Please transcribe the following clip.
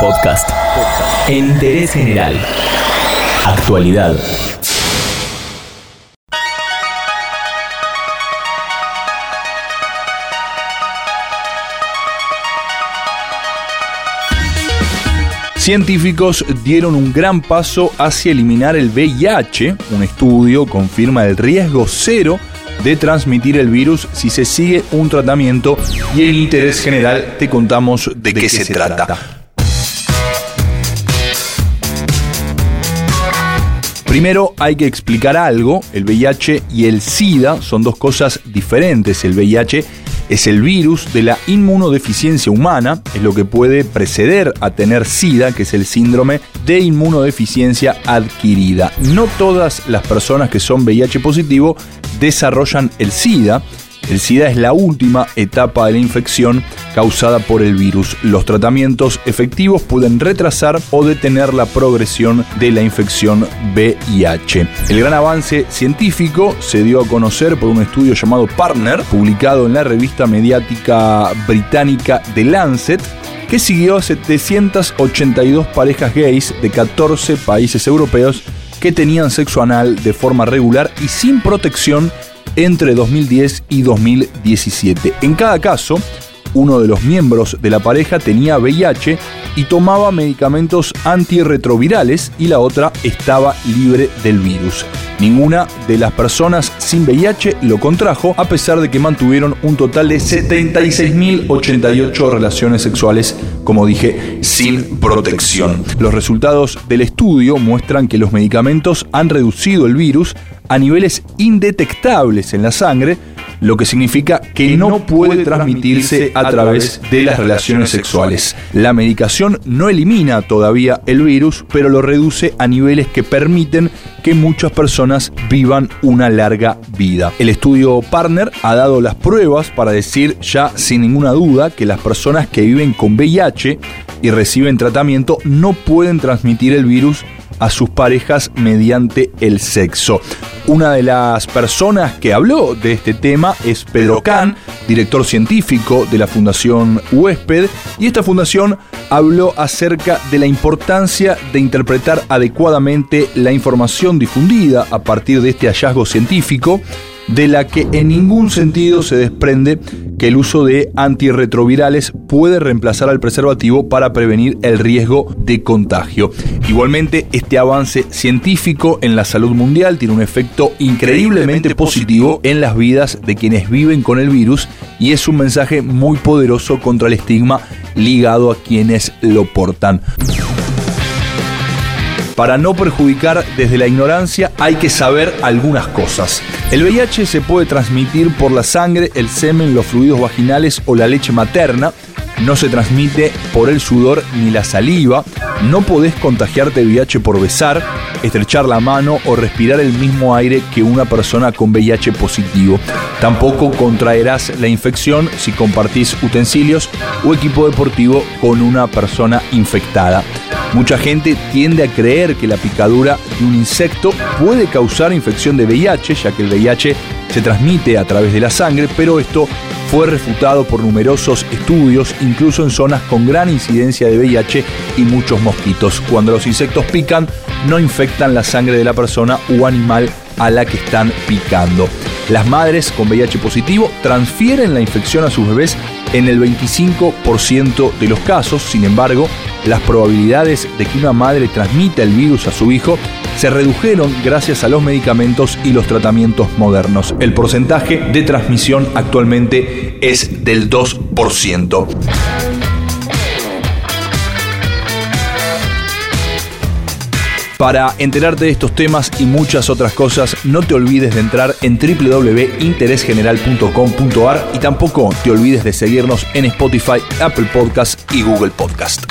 Podcast. En interés general. Actualidad. Científicos dieron un gran paso hacia eliminar el VIH. Un estudio confirma el riesgo cero de transmitir el virus si se sigue un tratamiento y en interés general te contamos de, qué, se, trata. Primero hay que explicar algo, el VIH y el SIDA son dos cosas diferentes. El VIH es el virus de la inmunodeficiencia humana, es lo que puede preceder a tener SIDA, que es el síndrome de inmunodeficiencia adquirida. No todas las personas que son VIH positivo desarrollan el SIDA, el SIDA es la última etapa de la infección causada por el virus. Los tratamientos efectivos pueden retrasar o detener la progresión de la infección VIH. El gran avance científico se dio a conocer por un estudio llamado Partner, publicado en la revista mediática británica The Lancet, que siguió a 782 parejas gays de 14 países europeos que tenían sexo anal de forma regular y sin protección entre 2010 y 2017. En cada caso, uno de los miembros de la pareja tenía VIH y tomaba medicamentos antirretrovirales y la otra estaba libre del virus. Ninguna de las personas sin VIH lo contrajo a pesar de que mantuvieron un total de 76.088 relaciones sexuales, como dije, sin protección. Los resultados del estudio muestran que los medicamentos han reducido el virus a niveles indetectables en la sangre, lo que significa que no puede transmitirse a través de las relaciones sexuales. La medicación no elimina todavía el virus, pero lo reduce a niveles que permiten que muchas personas vivan una larga vida. El estudio Partner ha dado las pruebas para decir ya sin ninguna duda que las personas que viven con VIH y reciben tratamiento no pueden transmitir el virus a sus parejas mediante el sexo. Una de las personas que habló de este tema es Pedro Kahn, director científico de la Fundación Huésped, y esta fundación habló acerca de la importancia de interpretar adecuadamente la información difundida a partir de este hallazgo científico de la que en ningún sentido se desprende que el uso de antirretrovirales puede reemplazar al preservativo para prevenir el riesgo de contagio. Igualmente, este avance científico en la salud mundial tiene un efecto increíblemente positivo en las vidas de quienes viven con el virus y es un mensaje muy poderoso contra el estigma ligado a quienes lo portan. Para no perjudicar desde la ignorancia hay que saber algunas cosas. El VIH se puede transmitir por la sangre, el semen, los fluidos vaginales o la leche materna. No se transmite por el sudor ni la saliva. No podés contagiarte VIH por besar, estrechar la mano o respirar el mismo aire que una persona con VIH positivo. Tampoco contraerás la infección si compartís utensilios o equipo deportivo con una persona infectada. Mucha gente tiende a creer que la picadura de un insecto puede causar infección de VIH, ya que el VIH se transmite a través de la sangre, pero esto fue refutado por numerosos estudios, incluso en zonas con gran incidencia de VIH y muchos mosquitos. Cuando los insectos pican, no infectan la sangre de la persona o animal a la que están picando. Las madres con VIH positivo transfieren la infección a sus bebés en el 25% de los casos, sin embargo, las probabilidades de que una madre transmita el virus a su hijo se redujeron gracias a los medicamentos y los tratamientos modernos. El porcentaje de transmisión actualmente es del 2%. Para enterarte de estos temas y muchas otras cosas, no te olvides de entrar en www.interesgeneral.com.ar y tampoco te olvides de seguirnos en Spotify, Apple Podcast y Google Podcast.